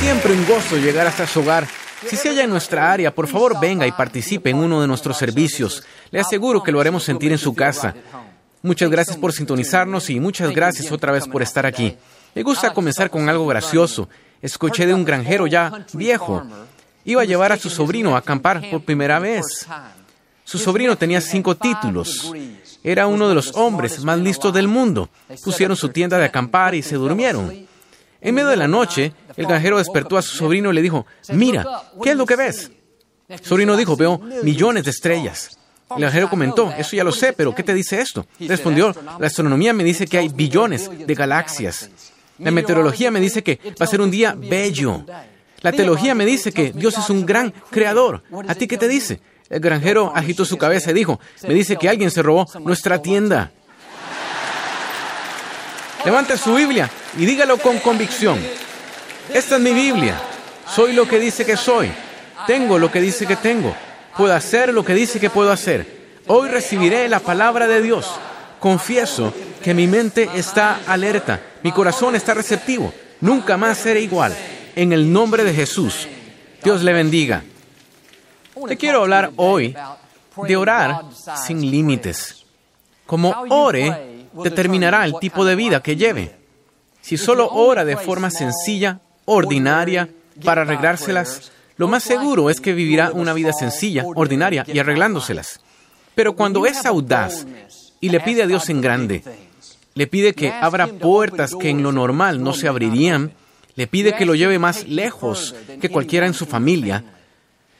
Siempre un gozo llegar hasta su hogar. Si se halla en nuestra área, por favor venga y participe en uno de nuestros servicios. Le aseguro que lo haremos sentir en su casa. Muchas gracias por sintonizarnos y muchas gracias otra vez por estar aquí. Me gusta comenzar con algo gracioso. Escuché de un granjero ya viejo. Iba a llevar a su sobrino a acampar por primera vez. Su sobrino tenía cinco títulos. Era uno de los hombres más listos del mundo. Pusieron su tienda de acampar y se durmieron. En medio de la noche, el granjero despertó a su sobrino y le dijo, mira, ¿qué es lo que ves? El sobrino dijo, veo millones de estrellas. El granjero comentó, eso ya lo sé, pero ¿qué te dice esto? Respondió, la astronomía me dice que hay billones de galaxias. La meteorología me dice que va a ser un día bello. La teología me dice que Dios es un gran creador. ¿A ti qué te dice? El granjero agitó su cabeza y dijo, me dice que alguien se robó nuestra tienda. Levante su Biblia y dígalo con convicción. Esta es mi Biblia. Soy lo que dice que soy. Tengo lo que dice que tengo. Puedo hacer lo que dice que puedo hacer. Hoy recibiré la palabra de Dios. Confieso que mi mente está alerta, mi corazón está receptivo. Nunca más seré igual. En el nombre de Jesús. Dios le bendiga. Te quiero hablar hoy de orar sin límites. Como ore, determinará el tipo de vida que lleve. Si solo ora de forma sencilla, ordinaria, para arreglárselas, lo más seguro es que vivirá una vida sencilla, ordinaria y arreglándoselas. Pero cuando es audaz y le pide a Dios en grande, le pide que abra puertas que en lo normal no se abrirían, le pide que lo lleve más lejos que cualquiera en su familia,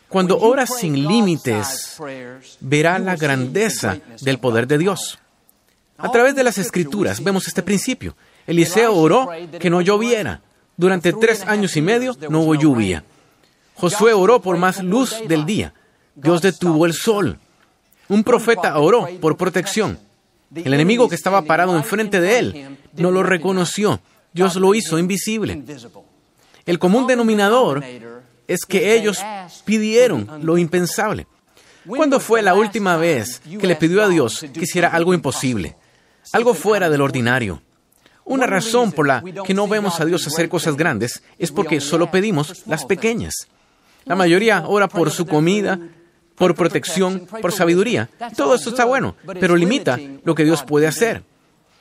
cuando ora sin límites, verá la grandeza del poder de Dios. A través de las escrituras vemos este principio. Eliseo oró que no lloviera. Durante tres años y medio no hubo lluvia. Josué oró por más luz del día. Dios detuvo el sol. Un profeta oró por protección. El enemigo que estaba parado enfrente de él no lo reconoció. Dios lo hizo invisible. El común denominador es que ellos pidieron lo impensable. ¿Cuándo fue la última vez que le pidió a Dios que hiciera algo imposible? Algo fuera del ordinario. Una razón por la que no vemos a Dios hacer cosas grandes es porque solo pedimos las pequeñas. La mayoría ora por su comida, por protección, por sabiduría. Todo esto está bueno, pero limita lo que Dios puede hacer.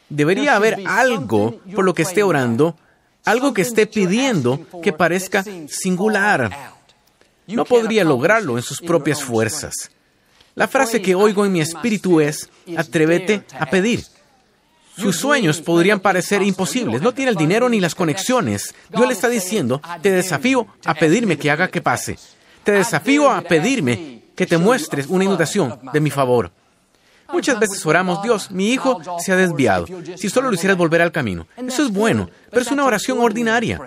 Debería haber algo por lo que esté orando, algo que esté pidiendo que parezca singular. No podría lograrlo en sus propias fuerzas. La frase que oigo en mi espíritu es, atrévete a pedir. Sus sueños podrían parecer imposibles. No tiene el dinero ni las conexiones. Dios le está diciendo, te desafío a pedirme que haga que pase. Te desafío a pedirme que te muestres una inundación de mi favor. Muchas veces oramos, Dios, mi hijo se ha desviado. Si solo lo hicieras volver al camino. Eso es bueno, pero es una oración ordinaria.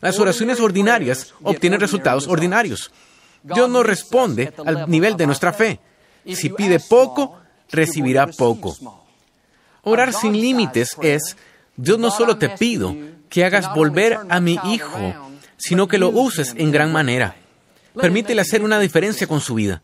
Las oraciones ordinarias obtienen resultados ordinarios. Dios no responde al nivel de nuestra fe. Si pide poco, recibirá poco. Orar sin límites es, Dios no solo te pido que hagas volver a mi hijo, sino que lo uses en gran manera. Permítele hacer una diferencia con su vida.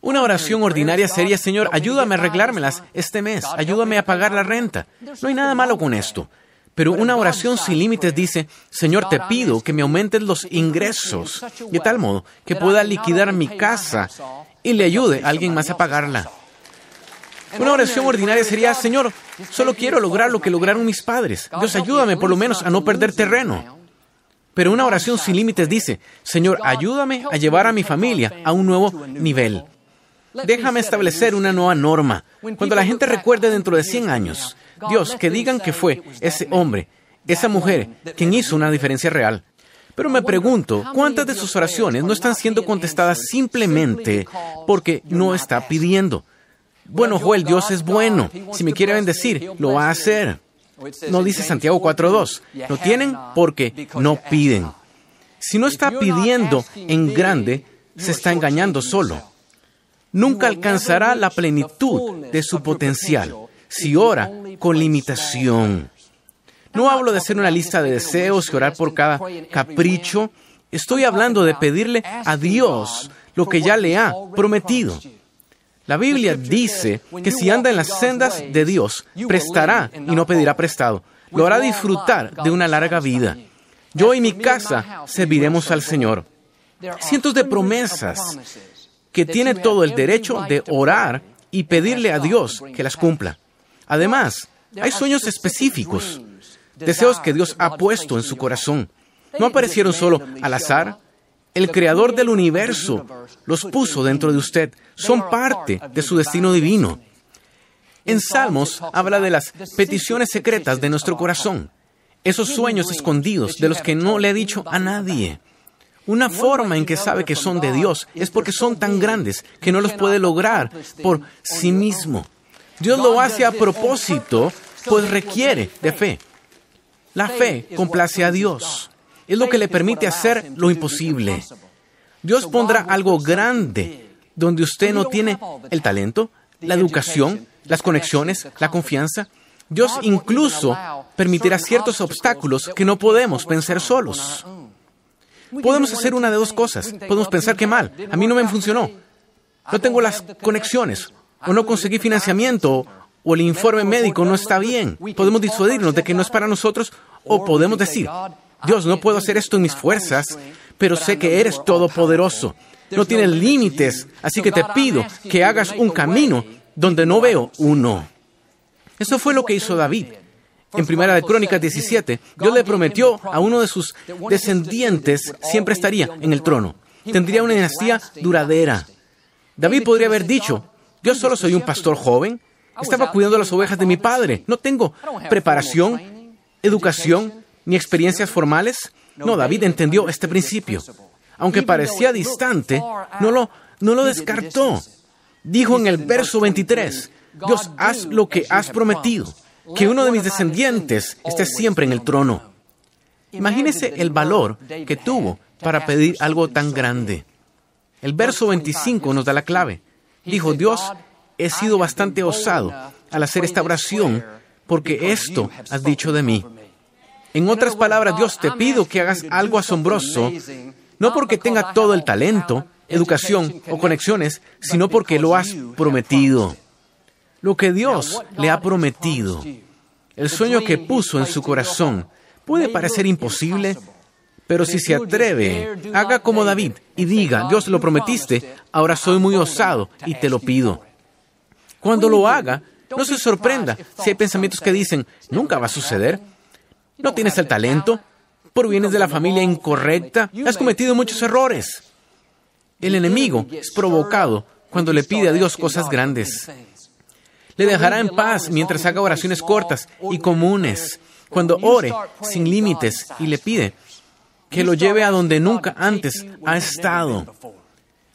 Una oración ordinaria sería, Señor, ayúdame a arreglármelas este mes, ayúdame a pagar la renta. No hay nada malo con esto. Pero una oración sin límites dice, Señor, te pido que me aumentes los ingresos de tal modo que pueda liquidar mi casa y le ayude a alguien más a pagarla. Una oración ordinaria sería, Señor, solo quiero lograr lo que lograron mis padres. Dios, ayúdame por lo menos a no perder terreno. Pero una oración sin límites dice, Señor, ayúdame a llevar a mi familia a un nuevo nivel. Déjame establecer una nueva norma. Cuando la gente recuerde dentro de 100 años, Dios, que digan que fue ese hombre, esa mujer, quien hizo una diferencia real. Pero me pregunto, ¿cuántas de sus oraciones no están siendo contestadas simplemente porque no está pidiendo? Bueno, Joel, Dios es bueno. Si me quiere bendecir, lo va a hacer. No dice Santiago 4.2. Lo tienen porque no piden. Si no está pidiendo en grande, se está engañando solo. Nunca alcanzará la plenitud de su potencial si ora con limitación. No hablo de hacer una lista de deseos y orar por cada capricho. Estoy hablando de pedirle a Dios lo que ya le ha prometido. La Biblia dice que si anda en las sendas de Dios, prestará y no pedirá prestado. Lo hará disfrutar de una larga vida. Yo y mi casa serviremos al Señor. Cientos de promesas que tiene todo el derecho de orar y pedirle a Dios que las cumpla. Además, hay sueños específicos, deseos que Dios ha puesto en su corazón. No aparecieron solo al azar. El creador del universo los puso dentro de usted. Son parte de su destino divino. En Salmos habla de las peticiones secretas de nuestro corazón, esos sueños escondidos de los que no le ha dicho a nadie. Una forma en que sabe que son de Dios es porque son tan grandes que no los puede lograr por sí mismo. Dios lo hace a propósito, pues requiere de fe. La fe complace a Dios. Es lo que le permite hacer lo imposible. Dios pondrá algo grande donde usted no tiene el talento, la educación, las conexiones, la confianza. Dios incluso permitirá ciertos obstáculos que no podemos vencer solos. Podemos hacer una de dos cosas. Podemos pensar que mal, a mí no me funcionó. No tengo las conexiones, o no conseguí financiamiento, o el informe médico no está bien. Podemos disuadirnos de que no es para nosotros, o podemos decir, Dios, no puedo hacer esto en mis fuerzas, pero sé que eres todopoderoso. No tienes límites, así que te pido que hagas un camino donde no veo uno. Eso fue lo que hizo David. En Primera de Crónicas 17, Dios le prometió a uno de sus descendientes siempre estaría en el trono. Tendría una dinastía duradera. David podría haber dicho, yo solo soy un pastor joven, estaba cuidando las ovejas de mi padre, no tengo preparación, educación ni experiencias formales. No, David entendió este principio. Aunque parecía distante, no lo, no lo descartó. Dijo en el verso 23, Dios, haz lo que has prometido que uno de mis descendientes esté siempre en el trono. Imagínese el valor que tuvo para pedir algo tan grande. El verso 25 nos da la clave. Dijo, Dios, he sido bastante osado al hacer esta oración porque esto has dicho de mí. En otras palabras, Dios, te pido que hagas algo asombroso, no porque tenga todo el talento, educación o conexiones, sino porque lo has prometido. lo que Dios le ha prometido, el sueño que puso en su corazón, puede parecer imposible, pero si se atreve, haga como David y diga, Dios lo prometiste, ahora soy muy osado y te lo pido. Cuando lo haga, no se sorprenda si hay pensamientos que dicen, nunca va a suceder, no tienes el talento, provienes de la familia incorrecta, has cometido muchos errores. El enemigo es provocado cuando le pide a Dios cosas grandes le dejará en paz mientras haga oraciones cortas y comunes, cuando ore sin límites y le pide que lo lleve a donde nunca antes ha estado.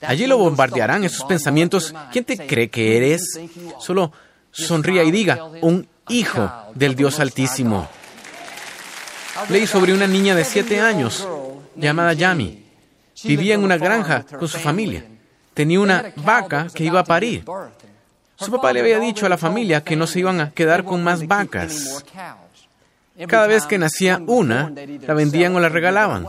Allí lo bombardearán esos pensamientos. ¿Quién te cree que eres? Solo sonría y diga, un hijo del Dios Altísimo. Leí sobre una niña de siete años llamada Yami. Vivía en una granja con su familia. Tenía una vaca que iba a parir. Su papá le había dicho a la familia que no se iban a quedar con más vacas. Cada vez que nacía una, la vendían o la regalaban.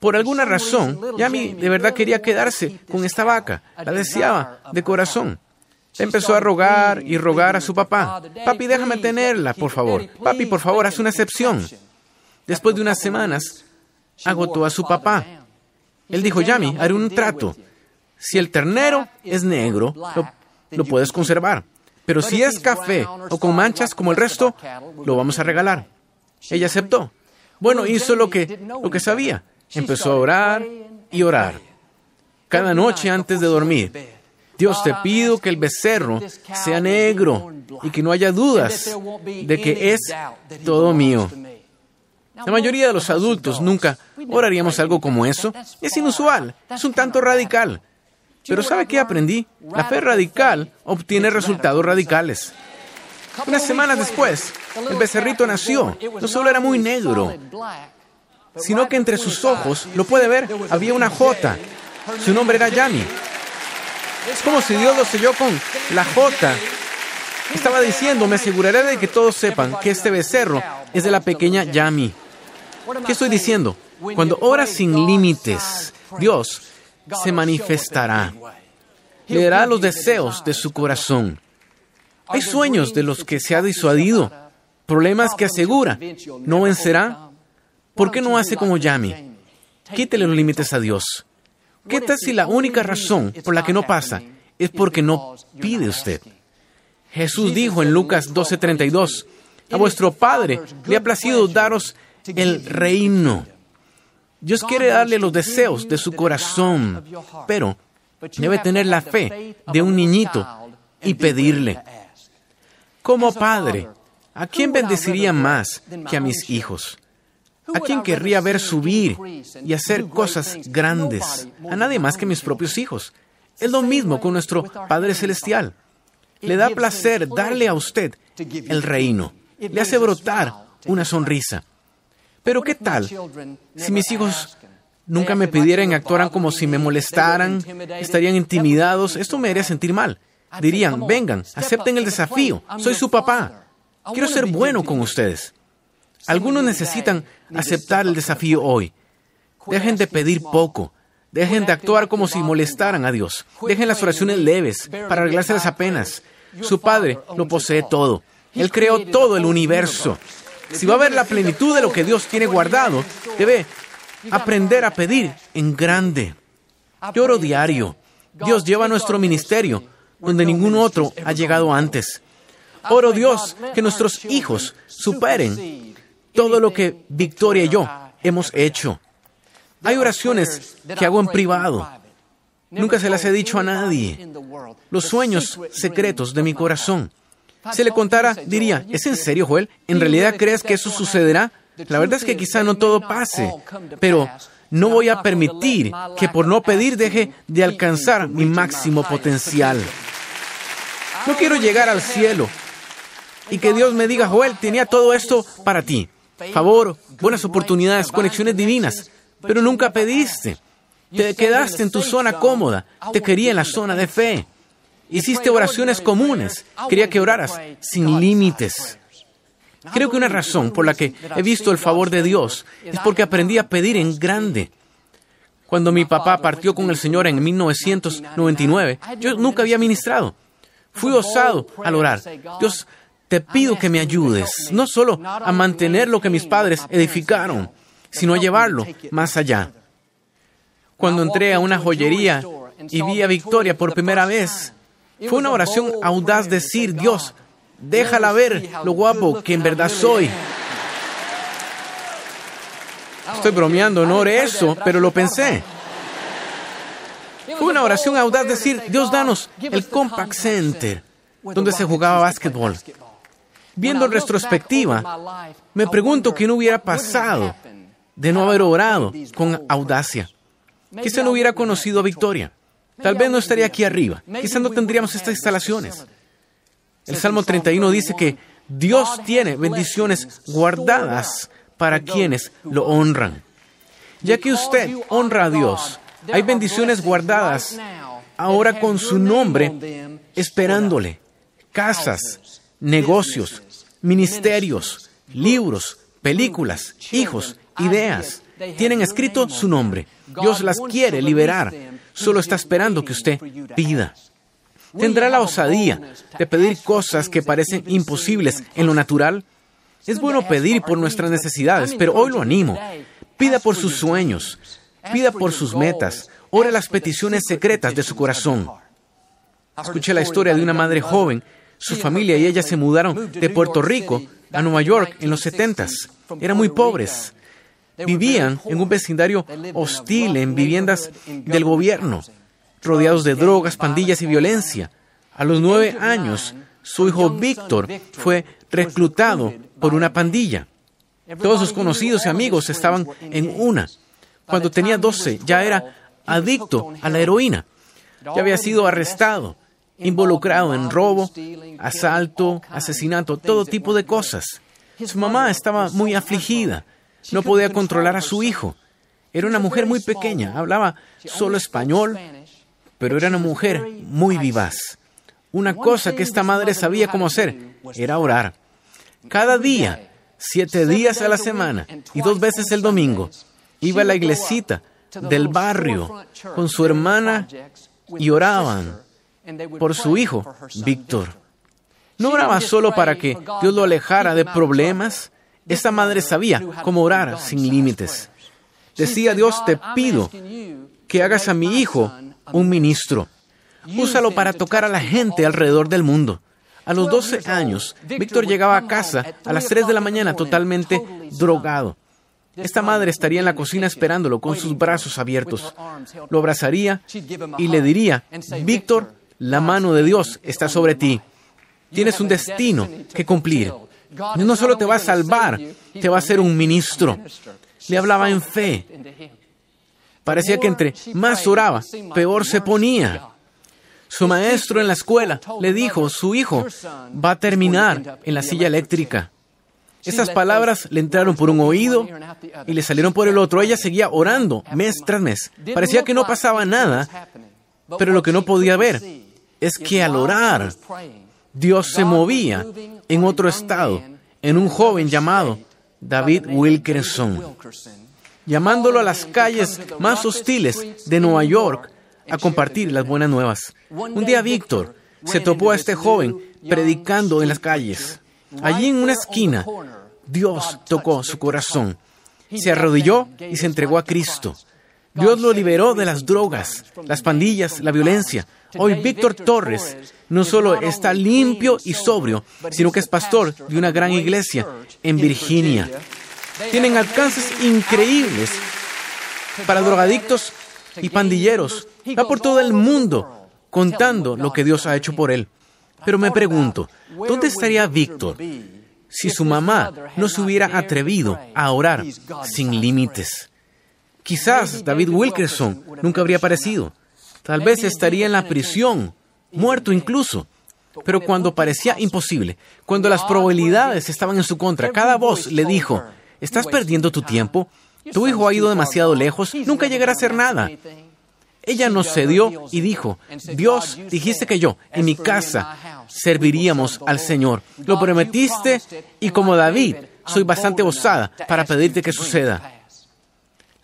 Por alguna razón, Yami de verdad quería quedarse con esta vaca, la deseaba de corazón. Empezó a rogar y rogar a su papá. Papi, déjame tenerla, por favor. Papi, por favor, haz una excepción. Después de unas semanas, agotó a su papá. Él dijo, Yami, haré un trato. Si el ternero es negro, lo lo puedes conservar. Pero si es café o con manchas como el resto, lo vamos a regalar. Ella aceptó. Bueno, hizo lo que, lo que sabía. Empezó a orar y orar. Cada noche antes de dormir, Dios te pido que el becerro sea negro y que no haya dudas de que es todo mío. La mayoría de los adultos nunca oraríamos algo como eso. Es inusual, es un tanto radical. Pero ¿sabe qué aprendí? La fe radical obtiene resultados radicales. Unas semanas después, el becerrito nació. No solo era muy negro, sino que entre sus ojos, lo puede ver, había una J. Su nombre era Yami. Es como si Dios lo selló con la J. Estaba diciendo, me aseguraré de que todos sepan que este becerro es de la pequeña Yami. ¿Qué estoy diciendo? Cuando oras sin límites, Dios se manifestará. Le dará los deseos de su corazón. Hay sueños de los que se ha disuadido, problemas que asegura no vencerá. ¿Por qué no hace como Yami? Quítele los límites a Dios. ¿Qué tal si la única razón por la que no pasa es porque no pide usted? Jesús dijo en Lucas 12:32, a vuestro Padre le ha placido daros el reino. Dios quiere darle los deseos de su corazón, pero debe tener la fe de un niñito y pedirle. Como padre, ¿a quién bendeciría más que a mis hijos? ¿A quién querría ver subir y hacer cosas grandes? A nadie más que mis propios hijos. Es lo mismo con nuestro Padre Celestial. Le da placer darle a usted el reino. Le hace brotar una sonrisa. Pero ¿qué tal si mis hijos nunca me pidieran y actuaran como si me molestaran, estarían intimidados? Esto me haría sentir mal. Dirían, vengan, acepten el desafío, soy su papá. Quiero ser bueno con ustedes. Algunos necesitan aceptar el desafío hoy. Dejen de pedir poco. Dejen de actuar como si molestaran a Dios. Dejen las oraciones leves para arreglárselas apenas. Su Padre lo posee todo. Él creó todo el universo. Si va a ver la plenitud de lo que Dios tiene guardado, debe aprender a pedir en grande. Lloro diario. Dios lleva nuestro ministerio donde ningún otro ha llegado antes. Oro Dios que nuestros hijos superen todo lo que Victoria y yo hemos hecho. Hay oraciones que hago en privado. Nunca se las he dicho a nadie. Los sueños secretos de mi corazón. Si le contara, diría, ¿es en serio, Joel? ¿En realidad crees que eso sucederá? La verdad es que quizá no todo pase, pero no voy a permitir que por no pedir deje de alcanzar mi máximo potencial. No quiero llegar al cielo y que Dios me diga, Joel, tenía todo esto para ti. Favor, buenas oportunidades, conexiones divinas, pero nunca pediste. Te quedaste en tu zona cómoda, te quería en la zona de fe. Hiciste oraciones comunes, quería que oraras sin límites. Creo que una razón por la que he visto el favor de Dios es porque aprendí a pedir en grande. Cuando mi papá partió con el Señor en 1999, yo nunca había ministrado. Fui osado al orar. Dios, te pido que me ayudes, no solo a mantener lo que mis padres edificaron, sino a llevarlo más allá. Cuando entré a una joyería y vi a Victoria por primera vez, fue una oración audaz decir, Dios, déjala ver lo guapo que en verdad soy. Estoy bromeando, no oré eso, pero lo pensé. Fue una oración audaz decir, Dios danos el Compact Center, donde se jugaba básquetbol. Viendo en retrospectiva, me pregunto qué no hubiera pasado de no haber orado con audacia. Quizá no hubiera conocido a Victoria. Tal vez no estaría aquí arriba. Quizá no tendríamos estas instalaciones. El Salmo 31 dice que Dios tiene bendiciones guardadas para quienes lo honran. Ya que usted honra a Dios, hay bendiciones guardadas ahora con su nombre esperándole. Casas, negocios, ministerios, libros, películas, hijos, ideas. Tienen escrito su nombre. Dios las quiere liberar. Solo está esperando que usted pida. ¿Tendrá la osadía de pedir cosas que parecen imposibles en lo natural? Es bueno pedir por nuestras necesidades, pero hoy lo animo. Pida por sus sueños, Pida por sus metas. Ore las peticiones secretas de su corazón. Escuché la historia de una madre joven. Su familia y ella se mudaron de Puerto Rico a Nueva York en los 70. Eran muy pobres. Vivían en un vecindario hostil, en viviendas del gobierno, rodeados de drogas, pandillas y violencia. A los nueve años, su hijo Víctor fue reclutado por una pandilla. Todos sus conocidos y amigos estaban en una. Cuando tenía 12 ya era adicto a la heroína. Ya había sido arrestado, involucrado en robo, asalto, asesinato, todo tipo de cosas. Su mamá estaba muy afligida. No podía controlar a su hijo. Era una mujer muy pequeña, hablaba solo español, pero era una mujer muy vivaz. Una cosa que esta madre sabía cómo hacer era orar. Cada día, siete días a la semana y dos veces el domingo, iba a la iglesita del barrio con su hermana y oraban por su hijo, Víctor. No oraba solo para que Dios lo alejara de problemas, Esta madre sabía cómo orar sin límites. Decía, Dios, te pido que hagas a mi hijo un ministro. Úsalo para tocar a la gente alrededor del mundo. A los 12 años, Víctor llegaba a casa a las 3 de la mañana totalmente drogado. Esta madre estaría en la cocina esperándolo con sus brazos abiertos. Lo abrazaría y le diría, Víctor, la mano de Dios está sobre ti. Tienes un destino que cumplir. No solo te va a salvar, te va a hacer un ministro. Le hablaba en fe. Parecía que entre más oraba, peor se ponía. Su maestro en la escuela le dijo, su hijo va a terminar en la silla eléctrica. Esas palabras le entraron por un oído y le salieron por el otro. Ella seguía orando mes tras mes. Parecía que no pasaba nada, pero lo que no podía ver es que al orar, Dios se movía en otro estado, en un joven llamado David Wilkerson, llamándolo a las calles más hostiles de Nueva York a compartir las buenas nuevas. Un día Víctor se topó a este joven predicando en las calles. Allí en una esquina, Dios tocó su corazón. Se arrodilló y se entregó a Cristo. Dios lo liberó de las drogas, las pandillas, la violencia. Hoy Víctor Torres no solo está limpio y sobrio, sino que es pastor de una gran iglesia en Virginia. Tienen alcances increíbles para drogadictos y pandilleros. Va por todo el mundo contando lo que Dios ha hecho por él. Pero me pregunto, ¿dónde estaría Víctor si su mamá no se hubiera atrevido a orar sin límites? Quizás David Wilkerson nunca habría aparecido. Tal vez estaría en la prisión, muerto incluso. Pero cuando parecía imposible, cuando las probabilidades estaban en su contra, cada voz le dijo, estás perdiendo tu tiempo, tu hijo ha ido demasiado lejos, nunca llegará a hacer nada. Ella nos cedió y dijo, Dios, dijiste que yo, en mi casa, serviríamos al Señor. Lo prometiste y como David, soy bastante osada para pedirte que suceda.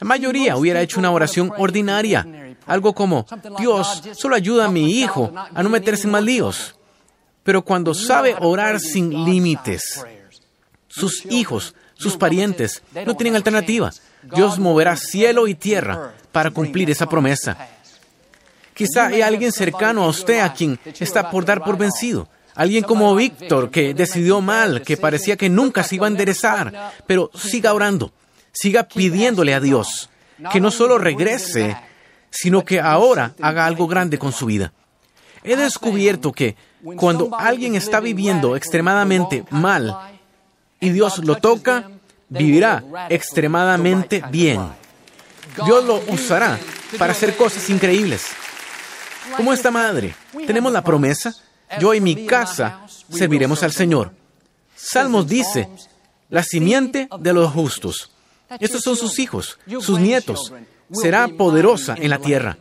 La mayoría hubiera hecho una oración ordinaria, algo como, Dios, solo ayuda a mi hijo a no meterse en líos. Pero cuando sabe orar sin límites, sus hijos, sus parientes, no tienen alternativa. Dios moverá cielo y tierra para cumplir esa promesa. Quizá hay alguien cercano a usted a quien está por dar por vencido. Alguien como Víctor que decidió mal, que parecía que nunca se iba a enderezar, pero siga orando, siga pidiéndole a Dios que no solo regrese, sino que ahora haga algo grande con su vida. He descubierto que cuando alguien está viviendo extremadamente mal y Dios lo toca, vivirá extremadamente bien. Dios lo usará para hacer cosas increíbles. Como esta madre, tenemos la promesa, yo y mi casa serviremos al Señor. Salmos dice, la simiente de los justos. Estos son sus hijos, sus nietos. Será poderosa en la tierra.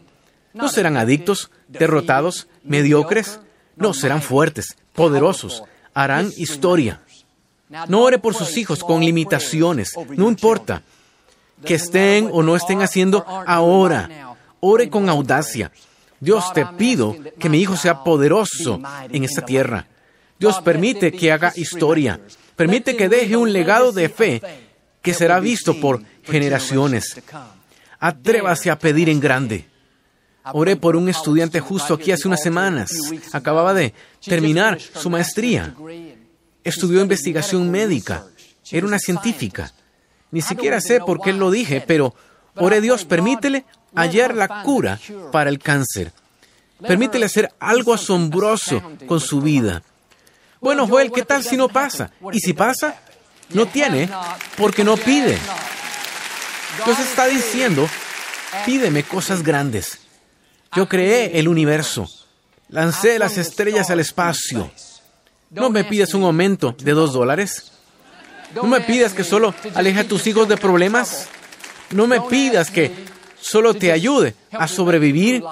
No serán adictos, derrotados, mediocres. No, serán fuertes, poderosos. Harán historia. No ore por sus hijos con limitaciones. No importa que estén o no estén haciendo ahora. Ore con audacia. Dios te pido que mi hijo sea poderoso en esta tierra. Dios permite que haga historia. Permite que deje un legado de fe que será visto por generaciones. Atrévase a pedir en grande. Oré por un estudiante justo aquí hace unas semanas. Acababa de terminar su maestría. Estudió investigación médica. Era una científica. Ni siquiera sé por qué lo dije, pero oré Dios, permítele hallar la cura para el cáncer. Permítele hacer algo asombroso con su vida. Bueno, Joel, ¿qué tal si no pasa? ¿Y si pasa? No tiene porque no pide. Dios está diciendo, pídeme cosas grandes. Yo creé el universo, lancé las estrellas al espacio. No me pides un aumento de dos dólares. No me pidas que solo aleje a tus hijos de problemas. No me pidas que solo te ayude a sobrevivir.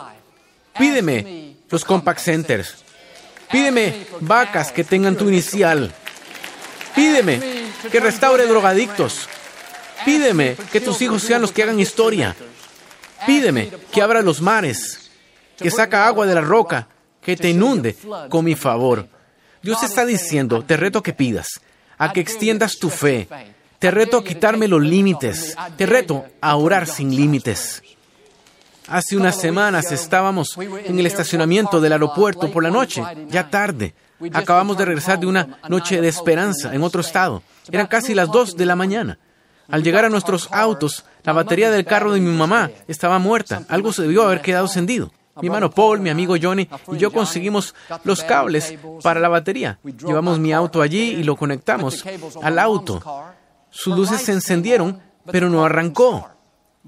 Pídeme los compact centers. Pídeme vacas que tengan tu inicial. Pídeme que restaure drogadictos. Pídeme que tus hijos sean los que hagan historia. Pídeme que abra los mares, que saca agua de la roca, que te inunde con mi favor. Dios está diciendo, te reto que pidas, a que extiendas tu fe, Te reto a quitarme los límites. Te reto a orar sin límites. Hace unas semanas estábamos en el estacionamiento del aeropuerto por la noche, ya tarde. Acabamos de regresar de una noche de esperanza en otro estado. Eran casi las dos de la mañana. Al llegar a nuestros autos, la batería del carro de mi mamá estaba muerta. Algo se debió haber quedado encendido. Mi hermano Paul, mi amigo Johnny y yo conseguimos los cables para la batería. Llevamos mi auto allí y lo conectamos al auto. Sus luces se encendieron, pero no arrancó.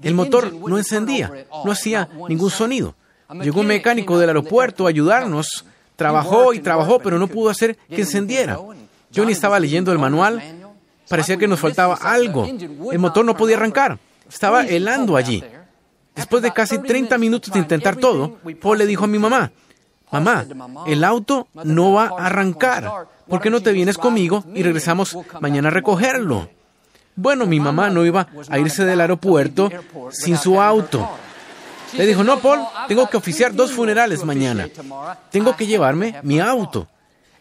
El motor no encendía, no hacía ningún sonido. Llegó un mecánico del aeropuerto a ayudarnos. Trabajó y trabajó, pero no pudo hacer que encendiera. Johnny estaba leyendo el manual. Parecía que nos faltaba algo. El motor no podía arrancar. Estaba helando allí. Después de casi 30 minutos de intentar todo, Paul le dijo a mi mamá, mamá, el auto no va a arrancar. ¿Por qué no te vienes conmigo y regresamos mañana a recogerlo? Bueno, mi mamá no iba a irse del aeropuerto sin su auto. Le dijo, no, Paul, tengo que oficiar dos funerales mañana. Tengo que llevarme mi auto.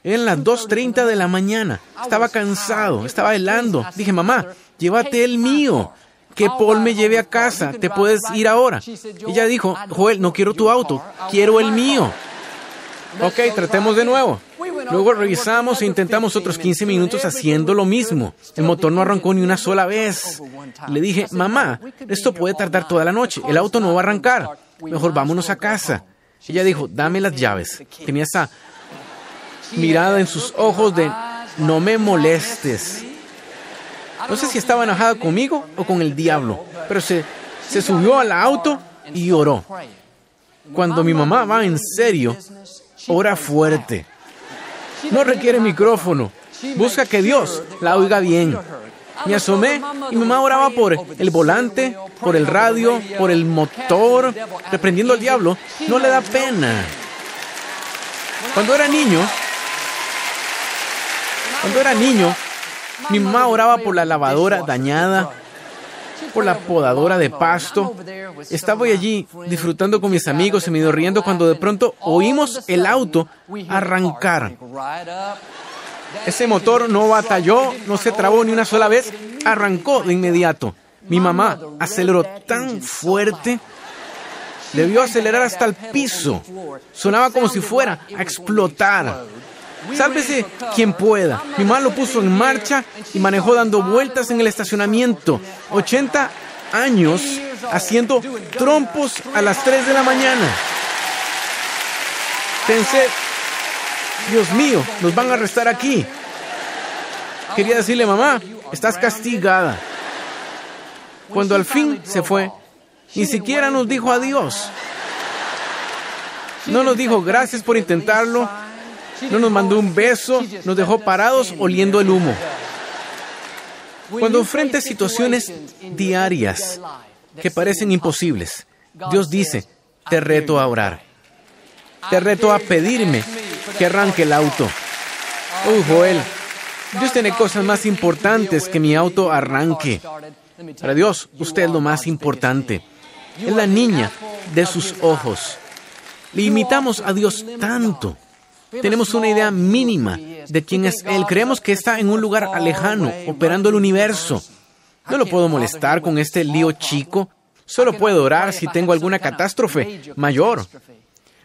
Eran las 2.30 de la mañana. Estaba cansado, estaba helando. Dije, mamá, llévate el mío que Paul me lleve a casa, te puedes ir ahora. Ella dijo, Joel, no quiero tu auto, quiero el mío. Ok, tratemos de nuevo. Luego revisamos e intentamos otros 15 minutos haciendo lo mismo. El motor no arrancó ni una sola vez. Le dije, mamá, esto puede tardar toda la noche, el auto no va a arrancar. Mejor vámonos a casa. Ella dijo, dame las llaves. Tenía esa mirada en sus ojos de, no me molestes. No sé si estaba enojada conmigo o con el diablo, pero se, se subió al auto y oró. Cuando mi mamá va en serio, ora fuerte. No requiere micrófono. Busca que Dios la oiga bien. Me asomé y mi mamá oraba por el volante, por el radio, por el motor, reprendiendo al diablo. No le da pena. Cuando era niño, cuando era niño, mi mamá oraba por la lavadora dañada, por la podadora de pasto. Estaba allí disfrutando con mis amigos y me riendo cuando de pronto oímos el auto arrancar. Ese motor no batalló, no se trabó ni una sola vez, arrancó de inmediato. Mi mamá aceleró tan fuerte, debió acelerar hasta el piso. Sonaba como si fuera a explotar. Sálvese quien pueda. Mi mamá lo puso en marcha y manejó dando vueltas en el estacionamiento. 80 años haciendo trompos a las 3 de la mañana. Pensé, Dios mío, nos van a arrestar aquí. Quería decirle, mamá, estás castigada. Cuando al fin se fue, ni siquiera nos dijo adiós. No nos dijo gracias por intentarlo, no nos mandó un beso, nos dejó parados oliendo el humo. Cuando enfrentes situaciones diarias que parecen imposibles, Dios dice, te reto a orar. Te reto a pedirme que arranque el auto. Oh, Joel, Dios tiene cosas más importantes que mi auto arranque. Para Dios, usted es lo más importante. Es la niña de sus ojos. Le imitamos a Dios tanto tenemos una idea mínima de quién es Él. Creemos que está en un lugar lejano, operando el universo. No lo puedo molestar con este lío chico. Solo puedo orar si tengo alguna catástrofe mayor.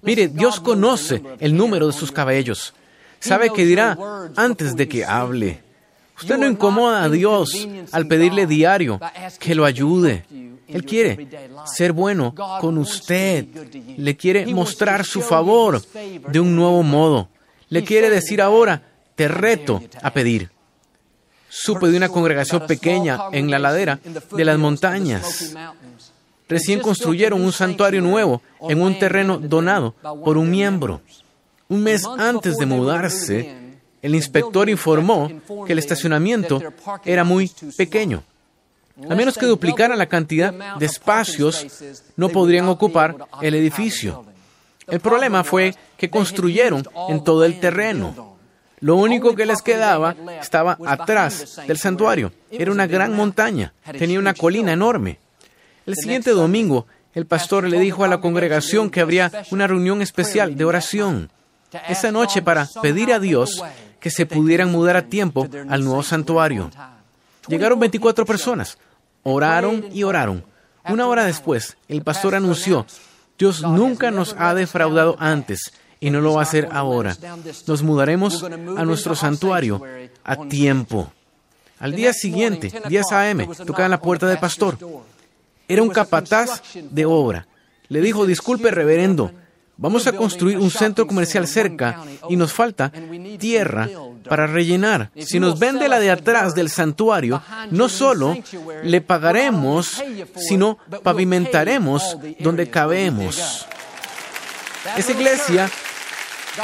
Mire, Dios conoce el número de sus cabellos. Sabe qué dirá antes de que hable. Usted no incomoda a Dios al pedirle diario que lo ayude. Él quiere ser bueno con usted. Le quiere mostrar su favor de un nuevo modo. Le quiere decir ahora, te reto a pedir. Supe de una congregación pequeña en la ladera de las montañas. Recién construyeron un santuario nuevo en un terreno donado por un miembro. Un mes antes de mudarse, el inspector informó que el estacionamiento era muy pequeño. A menos que duplicaran la cantidad de espacios, no podrían ocupar el edificio. El problema fue que construyeron en todo el terreno. Lo único que les quedaba estaba atrás del santuario. Era una gran montaña. Tenía una colina enorme. El siguiente domingo, el pastor le dijo a la congregación que habría una reunión especial de oración esa noche para pedir a Dios que se pudieran mudar a tiempo al nuevo santuario. Llegaron 24 personas. Oraron y oraron. Una hora después, el pastor anunció, Dios nunca nos ha defraudado antes y no lo va a hacer ahora. Nos mudaremos a nuestro santuario a tiempo. Al día siguiente, 10 a.m., tocaban la puerta del pastor. Era un capataz de obra. Le dijo, disculpe, reverendo, vamos a construir un centro comercial cerca y nos falta tierra para rellenar. Si nos vende la de atrás del santuario, no solo le pagaremos, sino pavimentaremos donde cabemos. Esa iglesia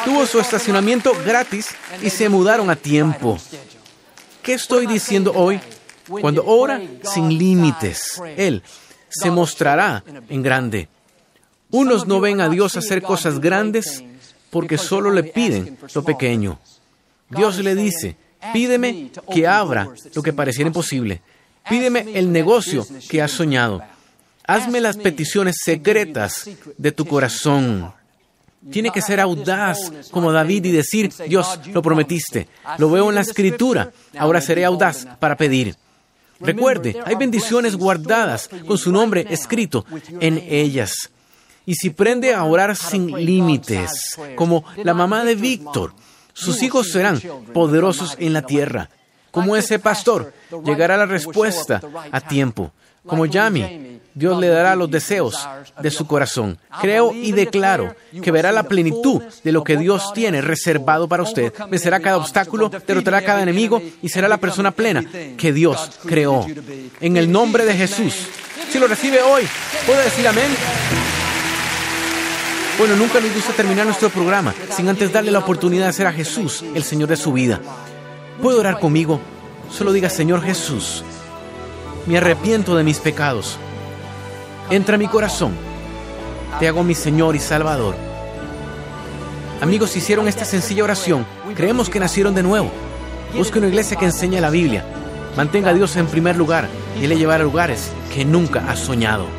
tuvo su estacionamiento gratis y se mudaron a tiempo. ¿Qué estoy diciendo hoy? Cuando ora sin límites, Él se mostrará en grande. Unos no ven a Dios hacer cosas grandes porque solo le piden lo pequeño. Dios le dice, pídeme que abra lo que pareciera imposible. Pídeme el negocio que has soñado. Hazme las peticiones secretas de tu corazón. Tiene que ser audaz como David y decir, Dios, lo prometiste. Lo veo en la escritura. Ahora seré audaz para pedir. Recuerde, hay bendiciones guardadas con su nombre escrito en ellas. Y si prende a orar sin límites, como la mamá de Víctor, sus hijos serán poderosos en la tierra. Como ese pastor, llegará la respuesta a tiempo. Como Yami, Dios le dará los deseos de su corazón. Creo y declaro que verá la plenitud de lo que Dios tiene reservado para usted. Vencerá cada obstáculo, derrotará cada enemigo y será la persona plena que Dios creó. En el nombre de Jesús. Si lo recibe hoy, puede decir amén. Bueno, nunca nos gusta terminar nuestro programa sin antes darle la oportunidad de ser a Jesús el Señor de su vida. ¿Puede orar conmigo? Solo diga, Señor Jesús, me arrepiento de mis pecados. Entra a mi corazón. Te hago mi Señor y Salvador. Amigos, hicieron esta sencilla oración. Creemos que nacieron de nuevo. Busque una iglesia que enseñe la Biblia. Mantenga a Dios en primer lugar y le llevará a lugares que nunca has soñado.